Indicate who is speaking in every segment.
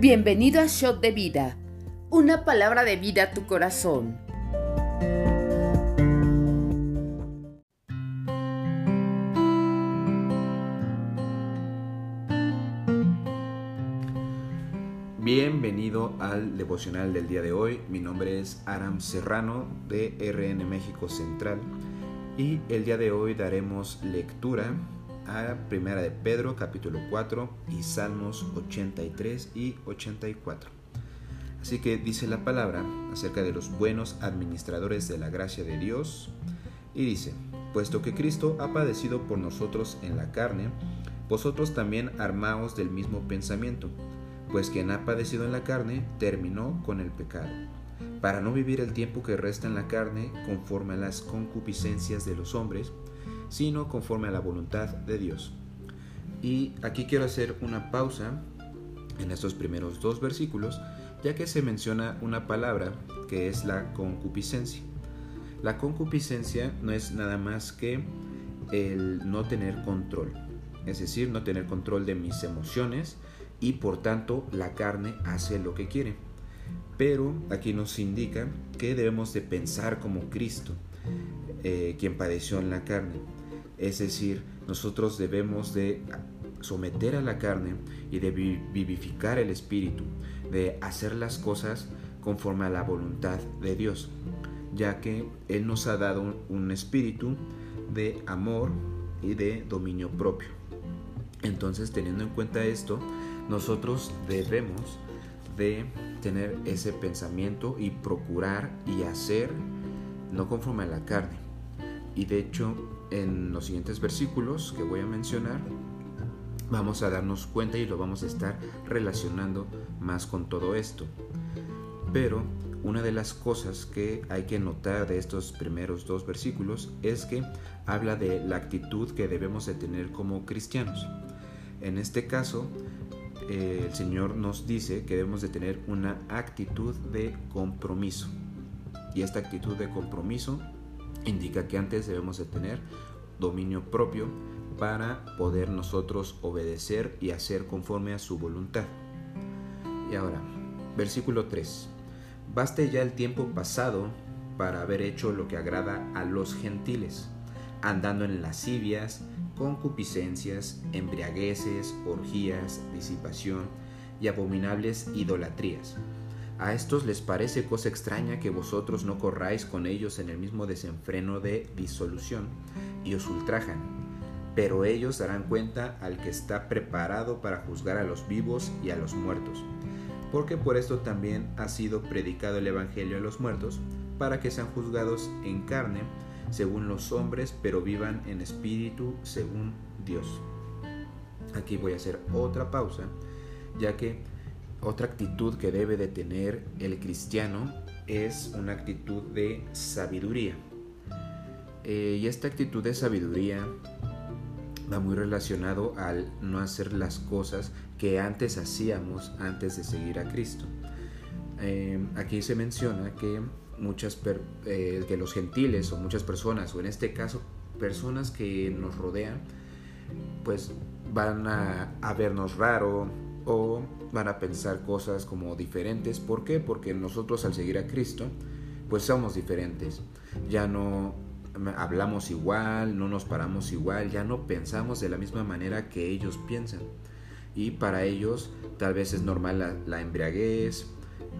Speaker 1: Bienvenido a Shot de Vida, una palabra de vida a tu corazón.
Speaker 2: Bienvenido al devocional del día de hoy. Mi nombre es Aram Serrano de RN México Central y el día de hoy daremos lectura a Primera de Pedro capítulo 4 y Salmos 83 y 84. Así que dice la palabra acerca de los buenos administradores de la gracia de Dios y dice, puesto que Cristo ha padecido por nosotros en la carne, vosotros también armaos del mismo pensamiento, pues quien ha padecido en la carne terminó con el pecado, para no vivir el tiempo que resta en la carne conforme a las concupiscencias de los hombres, sino conforme a la voluntad de Dios. Y aquí quiero hacer una pausa en estos primeros dos versículos, ya que se menciona una palabra que es la concupiscencia. La concupiscencia no es nada más que el no tener control, es decir, no tener control de mis emociones y por tanto la carne hace lo que quiere. Pero aquí nos indica que debemos de pensar como Cristo, eh, quien padeció en la carne. Es decir, nosotros debemos de someter a la carne y de vivificar el espíritu, de hacer las cosas conforme a la voluntad de Dios, ya que Él nos ha dado un espíritu de amor y de dominio propio. Entonces, teniendo en cuenta esto, nosotros debemos de tener ese pensamiento y procurar y hacer no conforme a la carne. Y de hecho, en los siguientes versículos que voy a mencionar, vamos a darnos cuenta y lo vamos a estar relacionando más con todo esto. Pero una de las cosas que hay que notar de estos primeros dos versículos es que habla de la actitud que debemos de tener como cristianos. En este caso, eh, el Señor nos dice que debemos de tener una actitud de compromiso. Y esta actitud de compromiso indica que antes debemos de tener dominio propio para poder nosotros obedecer y hacer conforme a su voluntad. Y ahora, versículo 3. Baste ya el tiempo pasado para haber hecho lo que agrada a los gentiles, andando en lascivias, concupiscencias, embriagueces, orgías, disipación y abominables idolatrías a estos les parece cosa extraña que vosotros no corráis con ellos en el mismo desenfreno de disolución y os ultrajan. Pero ellos darán cuenta al que está preparado para juzgar a los vivos y a los muertos. Porque por esto también ha sido predicado el Evangelio a los muertos, para que sean juzgados en carne, según los hombres, pero vivan en espíritu, según Dios. Aquí voy a hacer otra pausa, ya que otra actitud que debe de tener el cristiano es una actitud de sabiduría. Eh, y esta actitud de sabiduría va muy relacionado al no hacer las cosas que antes hacíamos antes de seguir a Cristo. Eh, aquí se menciona que muchas eh, que los gentiles o muchas personas o en este caso personas que nos rodean pues van a, a vernos raro o van a pensar cosas como diferentes. ¿Por qué? Porque nosotros al seguir a Cristo, pues somos diferentes. Ya no hablamos igual, no nos paramos igual, ya no pensamos de la misma manera que ellos piensan. Y para ellos tal vez es normal la, embriaguez,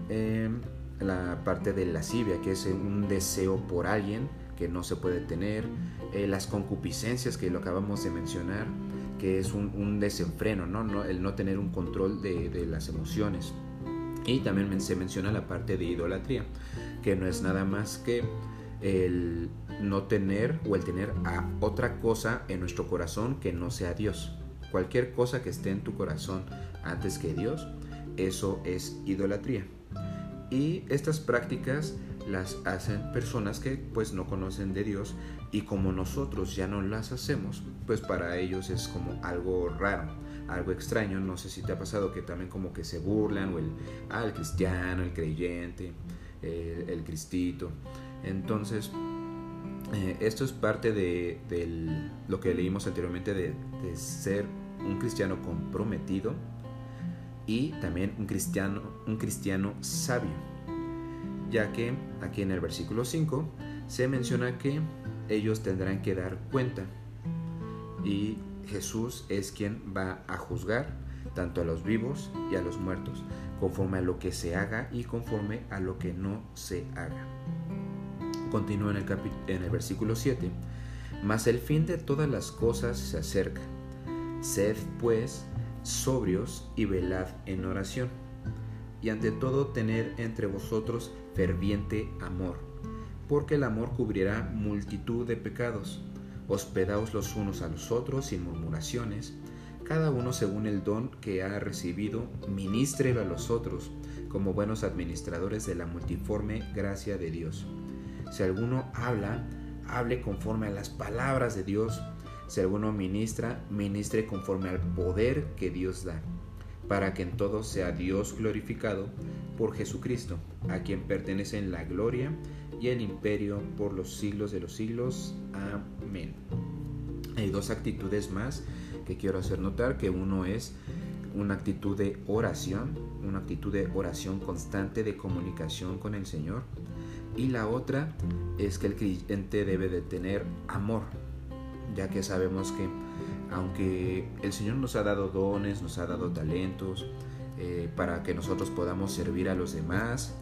Speaker 2: em, la parte de lascivia, que es un deseo por alguien que no se puede tener, eh, las concupiscencias que lo acabamos de mencionar, que es un, desenfreno, ¿no? el no tener un control de, las emociones. Y también se menciona la parte de idolatría, que no es nada más que el no tener o el tener a otra cosa en nuestro corazón que no sea Dios. Cualquier cosa que esté en tu corazón antes que Dios, eso es idolatría. Y estas prácticas las hacen personas que pues no conocen de Dios y como nosotros ya no las hacemos, pues para ellos es como algo raro, algo extraño. No sé si te ha pasado que también como que se burlan o el, ah, el cristiano, el creyente, el, cristito. Entonces, eh, esto es parte de, lo que leímos anteriormente de, ser un cristiano comprometido y también un cristiano, un cristiano sabio, ya que aquí en el versículo 5 se menciona que ellos tendrán que dar cuenta y Jesús es quien va a juzgar tanto a los vivos y a los muertos, conforme a lo que se haga y conforme a lo que no se haga. Continúa en el, en el versículo 7, mas el fin de todas las cosas se acerca. Sed pues sobrios y velad en oración. Y ante todo tened entre vosotros ferviente amor, porque el amor cubrirá multitud de pecados. Hospedaos los unos a los otros sin murmuraciones, cada uno según el don que ha recibido, ministrelo a los otros, como buenos administradores de la multiforme gracia de Dios. Si alguno habla, hable conforme a las palabras de Dios. Si alguno ministra, ministre conforme al poder que Dios da, para que en todo sea Dios glorificado por Jesucristo, a quien pertenecen la gloria y el imperio por los siglos de los siglos. Amén. Hay dos actitudes más que quiero hacer notar, que uno es una actitud de oración, una actitud de oración constante, de comunicación con el Señor. Y la otra es que el creyente debe de tener amor, ya que sabemos que aunque el Señor nos ha dado dones, nos ha dado talentos, eh, para que nosotros podamos servir a los demás,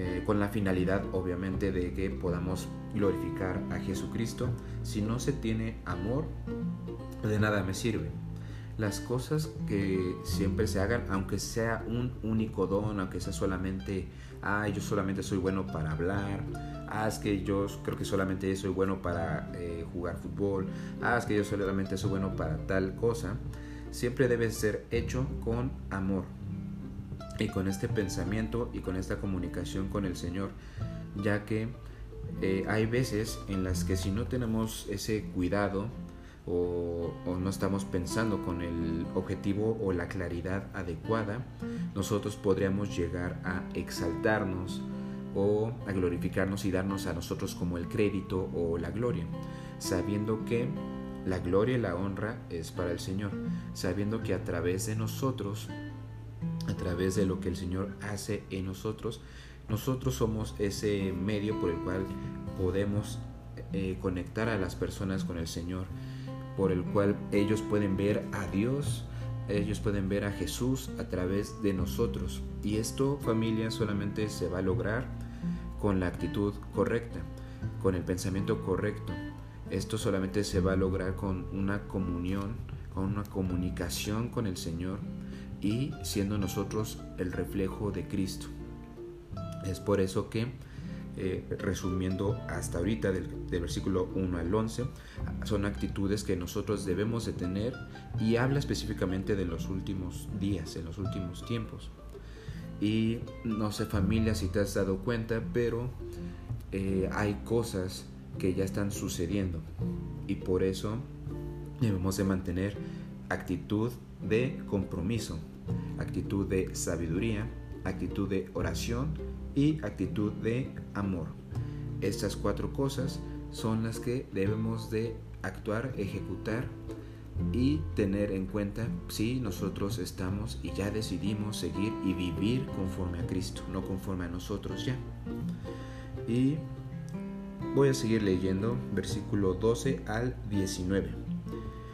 Speaker 2: eh, con la finalidad obviamente de que podamos glorificar a Jesucristo, si no se tiene amor, de nada me sirve. Las cosas que siempre se hagan, aunque sea un único don, aunque sea solamente, ah, yo solamente soy bueno para hablar, ah, es que yo creo que solamente soy bueno para eh, jugar fútbol, ah, es que yo solamente soy bueno para tal cosa, siempre debe ser hecho con amor y con este pensamiento y con esta comunicación con el Señor, ya que eh, hay veces en las que si no tenemos ese cuidado, o, no estamos pensando con el objetivo o la claridad adecuada, nosotros podríamos llegar a exaltarnos o a glorificarnos y darnos a nosotros como el crédito o la gloria, sabiendo que la gloria y la honra es para el Señor, sabiendo que a través de nosotros, a través de lo que el Señor hace en nosotros, nosotros somos ese medio por el cual podemos eh, conectar a las personas con el Señor por el cual ellos pueden ver a Dios, ellos pueden ver a Jesús a través de nosotros. Y esto, familia, solamente se va a lograr con la actitud correcta, con el pensamiento correcto. Esto solamente se va a lograr con una comunión, con una comunicación con el Señor y siendo nosotros el reflejo de Cristo. Es por eso que eh, resumiendo hasta ahorita del, versículo 1 al 11, son actitudes que nosotros debemos de tener y habla específicamente de los últimos días, en los últimos tiempos. Y no sé familia si te has dado cuenta, pero eh, hay cosas que ya están sucediendo y por eso debemos de mantener actitud de compromiso, actitud de sabiduría, actitud de oración y actitud de amor. Estas cuatro cosas son las que debemos de actuar, ejecutar y tener en cuenta si nosotros estamos y ya decidimos seguir y vivir conforme a Cristo, no conforme a nosotros ya. Y voy a seguir leyendo versículo 12 al 19.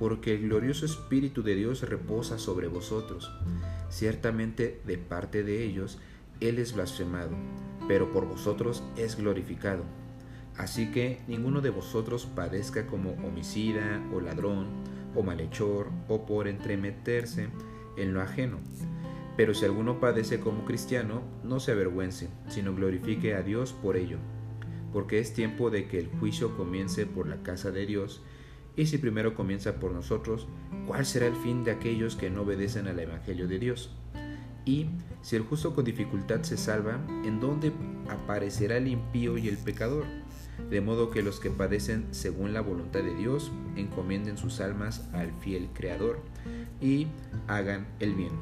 Speaker 2: porque el glorioso Espíritu de Dios reposa sobre vosotros. Ciertamente de parte de ellos Él es blasfemado, pero por vosotros es glorificado. Así que ninguno de vosotros padezca como homicida o ladrón o malhechor o por entremeterse en lo ajeno. Pero si alguno padece como cristiano, no se avergüence, sino glorifique a Dios por ello, porque es tiempo de que el juicio comience por la casa de Dios, y si primero comienza por nosotros, ¿cuál será el fin de aquellos que no obedecen al Evangelio de Dios? Y si el justo con dificultad se salva, ¿en dónde aparecerá el impío y el pecador? De modo que los que padecen según la voluntad de Dios encomienden sus almas al fiel Creador y hagan el bien.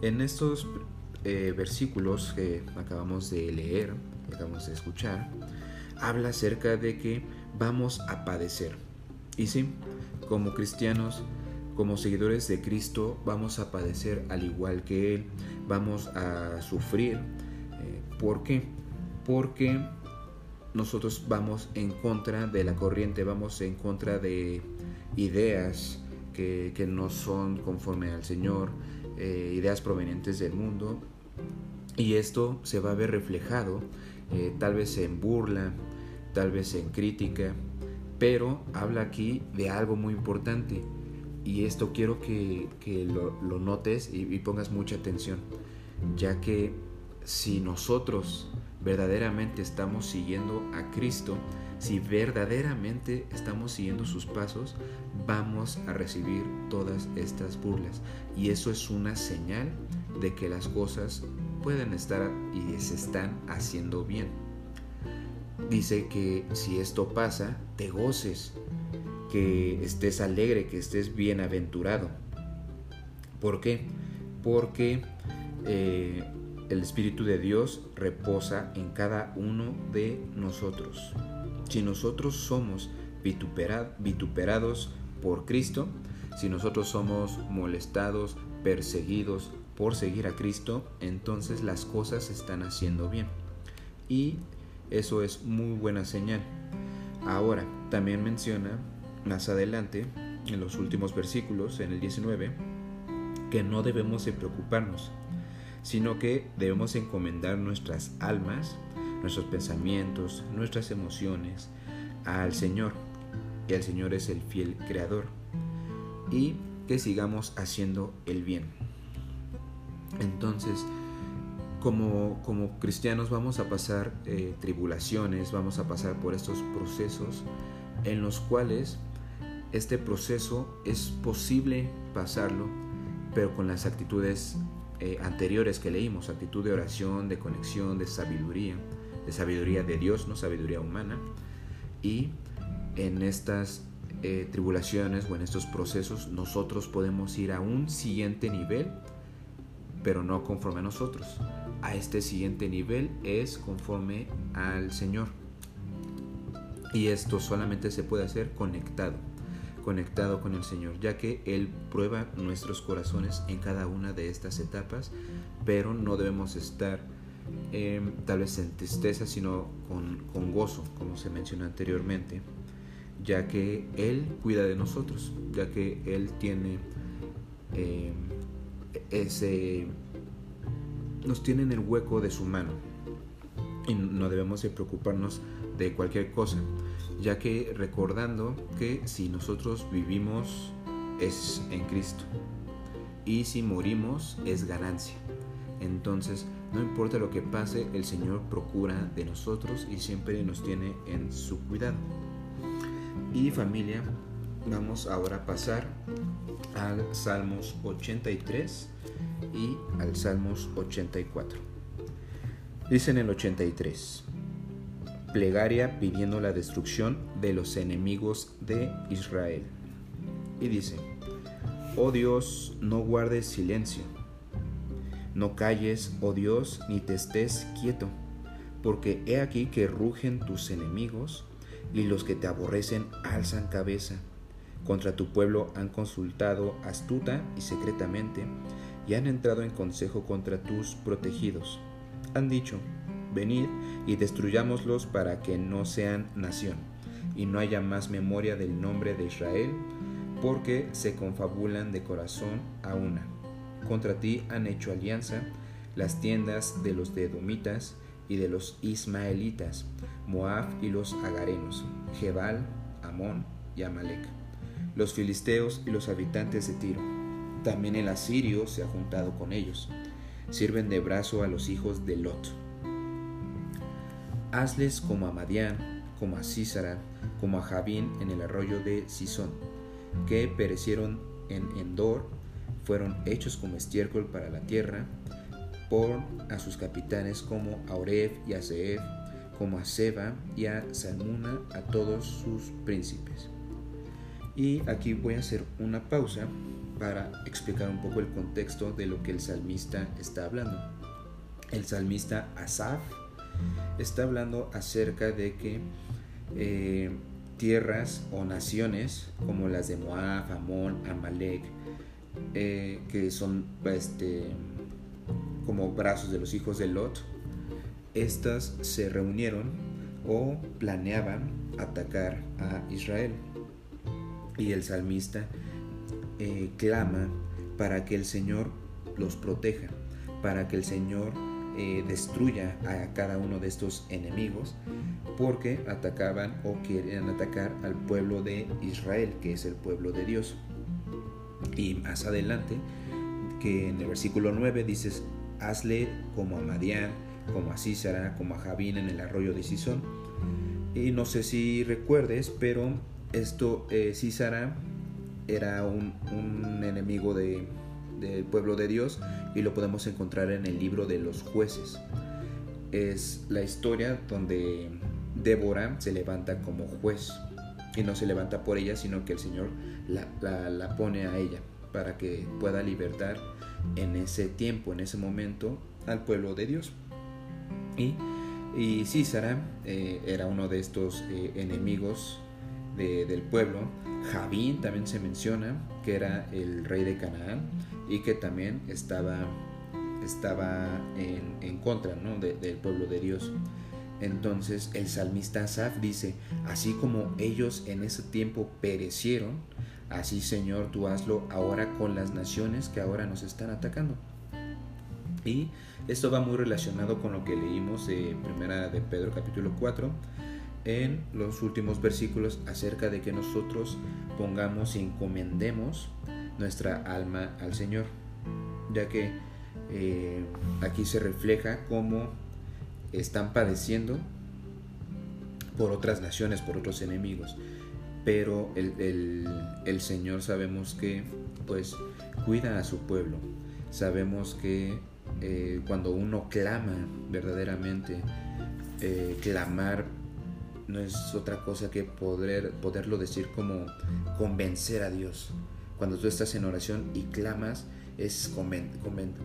Speaker 2: En estos eh, versículos que acabamos de leer, acabamos de escuchar, habla acerca de que vamos a padecer. Y sí, como cristianos, como seguidores de Cristo, vamos a padecer al igual que Él, vamos a sufrir. Eh, ¿Por qué? Porque nosotros vamos en contra de la corriente, vamos en contra de ideas que, no son conforme al Señor, eh, ideas provenientes del mundo. Y esto se va a ver reflejado eh, tal vez en burla, tal vez en crítica, pero habla aquí de algo muy importante. Y esto quiero que, lo, notes y, pongas mucha atención, ya que si nosotros verdaderamente estamos siguiendo a Cristo, si verdaderamente estamos siguiendo sus pasos, vamos a recibir todas estas burlas. Y eso es una señal de que las cosas pueden estar y se están haciendo bien. Dice que si esto pasa, te goces, que estés alegre, que estés bienaventurado. ¿Por qué? Porque eh, el Espíritu de Dios reposa en cada uno de nosotros. Si nosotros somos vituperados por Cristo, si nosotros somos molestados, perseguidos, por seguir a Cristo, entonces las cosas se están haciendo bien. Y eso es muy buena señal. Ahora, también menciona más adelante, en los últimos versículos, en el 19, que no debemos de preocuparnos, sino que debemos encomendar nuestras almas, nuestros pensamientos, nuestras emociones al Señor, que el Señor es el fiel creador, y que sigamos haciendo el bien. Entonces, como, como cristianos vamos a pasar eh, tribulaciones, vamos a pasar por estos procesos en los cuales este proceso es posible pasarlo, pero con las actitudes eh, anteriores que leímos, actitud de oración, de conexión, de sabiduría, de sabiduría de Dios, no sabiduría humana. Y en estas eh, tribulaciones o en estos procesos nosotros podemos ir a un siguiente nivel pero no conforme a nosotros. A este siguiente nivel es conforme al Señor. Y esto solamente se puede hacer conectado, conectado con el Señor, ya que Él prueba nuestros corazones en cada una de estas etapas, pero no debemos estar em, tal vez en tristeza, sino con, gozo, como se mencionó anteriormente, ya que Él cuida de nosotros, ya que Él tiene... Em, nos tiene en el hueco de su mano y no debemos de preocuparnos de cualquier cosa, ya que recordando que si nosotros vivimos es en Cristo y si morimos es ganancia. Entonces, no importa lo que pase, el Señor procura de nosotros y siempre nos tiene en su cuidado. Y familia, vamos ahora a pasar al Salmos 83 y al Salmos 84. Dice en el 83, plegaria pidiendo la destrucción de los enemigos de Israel. Y dice, oh Dios, no guardes silencio, no calles, oh Dios, ni te estés quieto, porque he aquí que rugen tus enemigos y los que te aborrecen alzan cabeza contra tu pueblo han consultado astuta y secretamente y han entrado en consejo contra tus protegidos. Han dicho, venid y destruyámoslos para que no sean nación y no haya más memoria del nombre de Israel, porque se confabulan de corazón a una. Contra ti han hecho alianza las tiendas de los Dedomitas y de los Ismaelitas, Moab y los Agarenos, Jebal, Amón y Amalek los filisteos y los habitantes de Tiro. También el asirio se ha juntado con ellos. Sirven de brazo a los hijos de Lot. Hazles como a Madián, como a Císara, como a Javín en el arroyo de Sison, que perecieron en Endor, fueron hechos como estiércol para la tierra, por a sus capitanes como a Oreb y a Zeeb, como a Seba y a Salmuna, a todos sus príncipes. Y aquí voy a hacer una pausa para explicar un poco el contexto de lo que el salmista está hablando. El salmista Asaf está hablando acerca de que eh, tierras o naciones como las de Moab, Amón, Amalek, eh, que son este, como brazos de los hijos de Lot, estas se reunieron o planeaban atacar a Israel. Y el salmista eh, clama para que el Señor los proteja, para que el Señor eh, destruya a cada uno de estos enemigos, porque atacaban o querían atacar al pueblo de Israel, que es el pueblo de Dios. Y más adelante, que en el versículo 9 dices, hazle como a Madián, como a Císara, como a Javín en el arroyo de Sison. Y no sé si recuerdes, pero esto, eh, Císara era un, enemigo del pueblo de Dios y lo podemos encontrar en el libro de los jueces. Es la historia donde Débora se levanta como juez y no se levanta por ella, sino que el Señor la, pone a ella para que pueda libertar en ese tiempo, en ese momento, al pueblo de Dios. Y, y Císara eh, era uno de estos eh, enemigos del pueblo. Javín también se menciona que era el rey de Canaán y que también estaba, estaba en, contra del pueblo de Dios. Entonces el salmista Asaf dice, así como ellos en ese tiempo perecieron, así Señor tú hazlo ahora con las naciones que ahora nos están atacando. Y esto va muy relacionado con lo que leímos de Primera de Pedro capítulo 4 en los últimos versículos acerca de que nosotros pongamos y encomendemos nuestra alma al Señor, ya que eh, aquí se refleja cómo están padeciendo por otras naciones, por otros enemigos, pero el, el Señor sabemos que pues cuida a su pueblo, sabemos que eh, cuando uno clama verdaderamente, eh, clamar no es otra cosa que poder, poderlo decir como convencer a Dios. Cuando tú estás en oración y clamas, es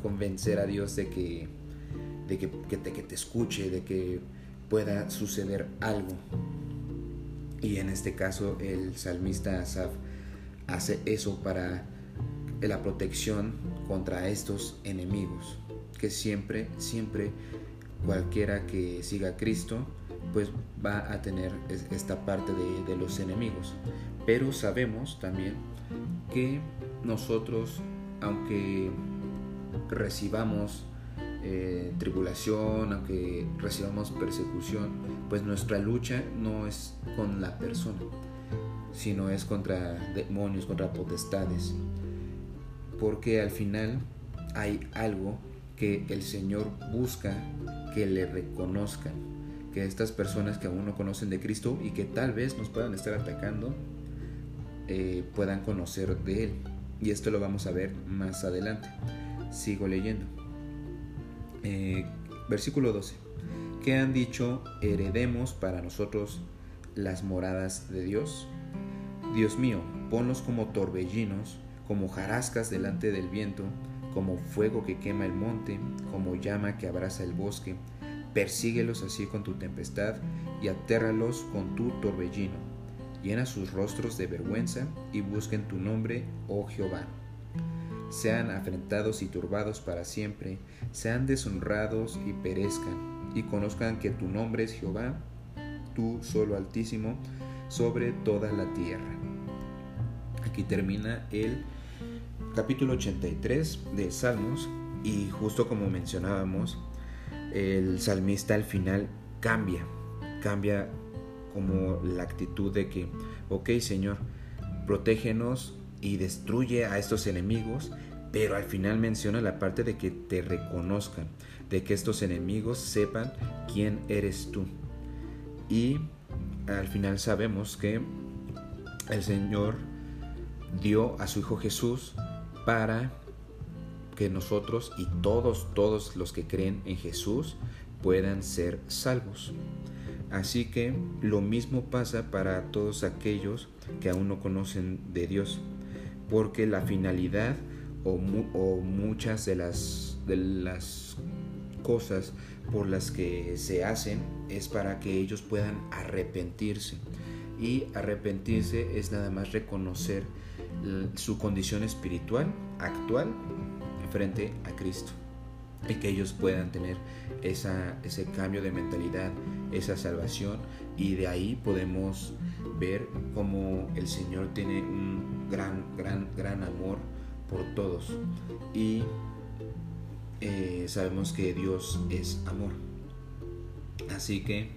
Speaker 2: convencer a Dios de que, de que, te, que te escuche, de que pueda suceder algo. Y en este caso el salmista Asaf hace eso para la protección contra estos enemigos que siempre, siempre cualquiera que siga a Cristo, pues va a tener esta parte de, los enemigos. Pero sabemos también que nosotros, aunque recibamos eh, tribulación, aunque recibamos persecución, pues nuestra lucha no es con la persona, sino es contra demonios, contra potestades. Porque al final hay algo que el Señor busca que le reconozcan, que estas personas que aún no conocen de Cristo y que tal vez nos puedan estar atacando, eh, puedan conocer de Él. Y esto lo vamos a ver más adelante. Sigo leyendo. Eh, versículo 12. ¿Qué han dicho? Heredemos para nosotros las moradas de Dios. Dios mío, ponlos como torbellinos, como jarascas delante del viento, como fuego que quema el monte, como llama que abraza el bosque. Persíguelos así con tu tempestad y atérralos con tu torbellino. Llena sus rostros de vergüenza y busquen tu nombre, oh Jehová. Sean afrentados y turbados para siempre, sean deshonrados y perezcan, y conozcan que tu nombre es Jehová, tú solo altísimo, sobre toda la tierra. Aquí termina el capítulo 83 de Salmos y justo como mencionábamos, el salmista al final cambia, cambia como la actitud de que, ok Señor, protégenos y destruye a estos enemigos, pero al final menciona la parte de que te reconozcan, de que estos enemigos sepan quién eres tú. Y al final sabemos que el Señor dio a su Hijo Jesús para que nosotros y todos, todos los que creen en Jesús puedan ser salvos. Así que lo mismo pasa para todos aquellos que aún no conocen de Dios, porque la finalidad o, muchas de las, de las cosas por las que se hacen es para que ellos puedan arrepentirse. Y arrepentirse es nada más reconocer su condición espiritual actual frente a Cristo y que ellos puedan tener esa, ese cambio de mentalidad, esa salvación y de ahí podemos ver cómo el Señor tiene un gran, gran, gran amor por todos y eh, sabemos que Dios es amor. Así que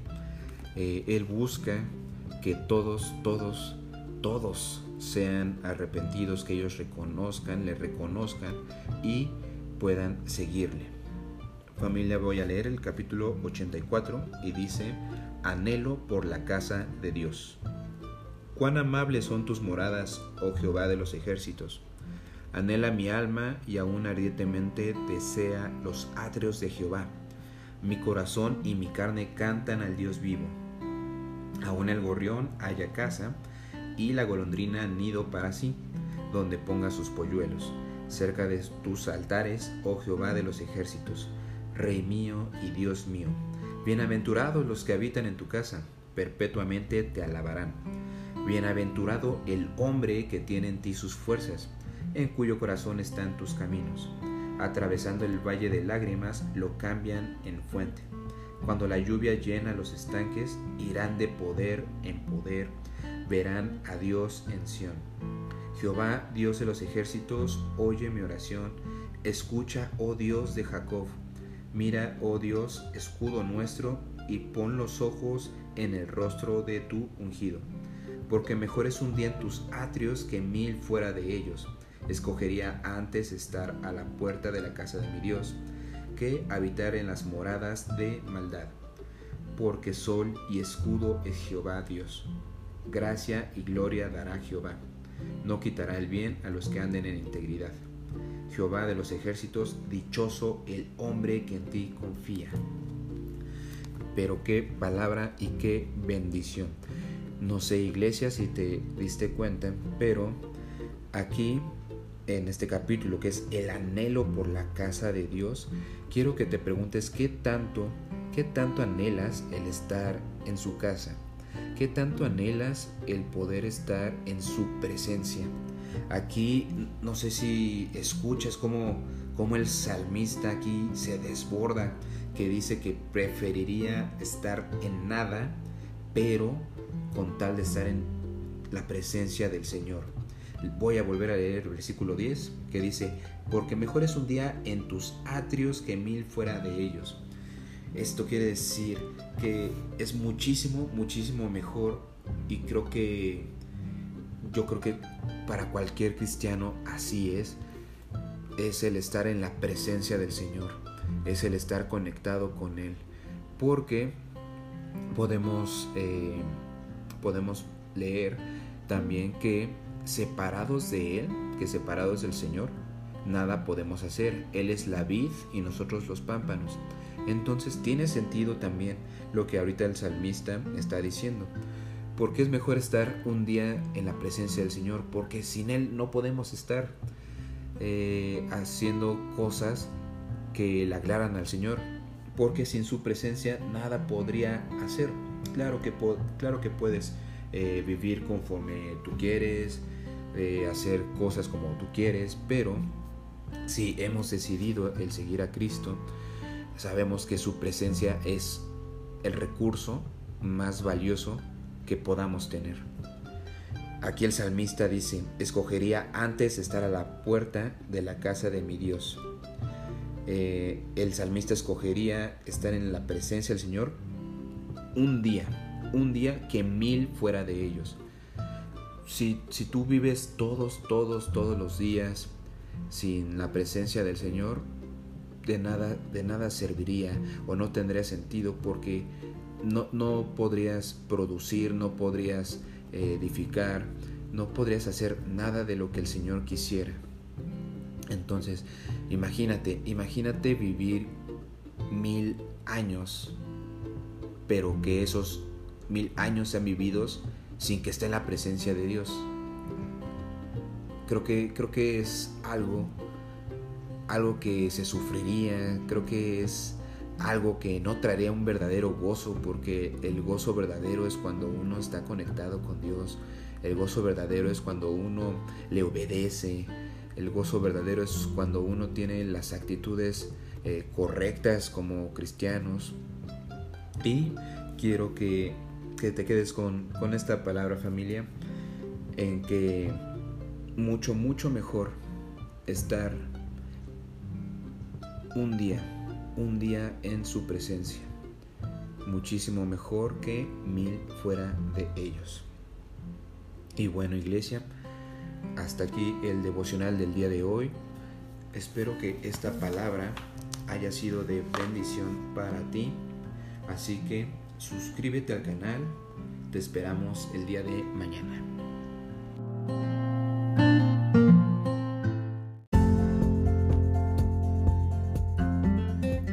Speaker 2: eh, Él busca que todos, todos, todos sean arrepentidos, que ellos reconozcan, le reconozcan y puedan seguirle. Familia, voy a leer el capítulo 84 y dice, anhelo por la casa de Dios. Cuán amables son tus moradas, oh Jehová de los ejércitos. Anhela mi alma y aún ardientemente desea los atrios de Jehová. Mi corazón y mi carne cantan al Dios vivo. Aún el gorrión haya casa y la golondrina nido para sí, donde ponga sus polluelos, cerca de tus altares, oh Jehová de los ejércitos, Rey mío y Dios mío. Bienaventurados los que habitan en tu casa, perpetuamente te alabarán. Bienaventurado el hombre que tiene en ti sus fuerzas, en cuyo corazón están tus caminos. Atravesando el valle de lágrimas, lo cambian en fuente. Cuando la lluvia llena los estanques, irán de poder en poder verán a Dios en Sión. Jehová, Dios de los ejércitos, oye mi oración, escucha, oh Dios de Jacob. Mira, oh Dios, escudo nuestro, y pon los ojos en el rostro de tu ungido. Porque mejor es un día en tus atrios que mil fuera de ellos. Escogería antes estar a la puerta de la casa de mi Dios, que habitar en las moradas de maldad. Porque sol y escudo es Jehová Dios gracia y gloria dará Jehová. No quitará el bien a los que anden en integridad. Jehová de los ejércitos, dichoso el hombre que en ti confía. Pero qué palabra y qué bendición. No sé, iglesia, si te diste cuenta, pero aquí en este capítulo que es el anhelo por la casa de Dios, quiero que te preguntes qué tanto, qué tanto anhelas el estar en su casa. ¿Qué tanto anhelas el poder estar en su presencia? Aquí no sé si escuchas cómo, cómo el salmista aquí se desborda, que dice que preferiría estar en nada, pero con tal de estar en la presencia del Señor. Voy a volver a leer el versículo 10 que dice, porque mejor es un día en tus atrios que mil fuera de ellos. Esto quiere decir que es muchísimo, muchísimo mejor y creo que yo creo que para cualquier cristiano así es, es el estar en la presencia del Señor, es el estar conectado con Él, porque podemos, eh, podemos leer también que separados de Él, que separados del Señor, nada podemos hacer. Él es la vid y nosotros los pámpanos. Entonces tiene sentido también lo que ahorita el salmista está diciendo. Porque es mejor estar un día en la presencia del Señor, porque sin Él no podemos estar eh, haciendo cosas que le aclaran al Señor, porque sin su presencia nada podría hacer. Claro que, claro que puedes eh, vivir conforme tú quieres, eh, hacer cosas como tú quieres, pero si hemos decidido el seguir a Cristo, sabemos que su presencia es el recurso más valioso que podamos tener. Aquí el salmista dice, escogería antes estar a la puerta de la casa de mi Dios. Eh, el salmista escogería estar en la presencia del Señor un día, un día que mil fuera de ellos. Si, si tú vives todos, todos, todos los días sin la presencia del Señor, de nada, de nada serviría o no tendría sentido porque no, no podrías producir, no podrías eh, edificar, no podrías hacer nada de lo que el Señor quisiera. Entonces, imagínate, imagínate vivir mil años, pero que esos mil años sean vividos sin que esté en la presencia de Dios. Creo que, creo que es algo, algo que se sufriría, creo que es algo que no traería un verdadero gozo, porque el gozo verdadero es cuando uno está conectado con Dios, el gozo verdadero es cuando uno le obedece, el gozo verdadero es cuando uno tiene las actitudes eh, correctas como cristianos. Y quiero que, que te quedes con, con esta palabra familia, en que mucho, mucho mejor estar un día un día en su presencia, muchísimo mejor que mil fuera de ellos. Y bueno, iglesia, hasta aquí el devocional del día de hoy. Espero que esta palabra haya sido de bendición para ti. Así que suscríbete al canal. Te esperamos el día de mañana.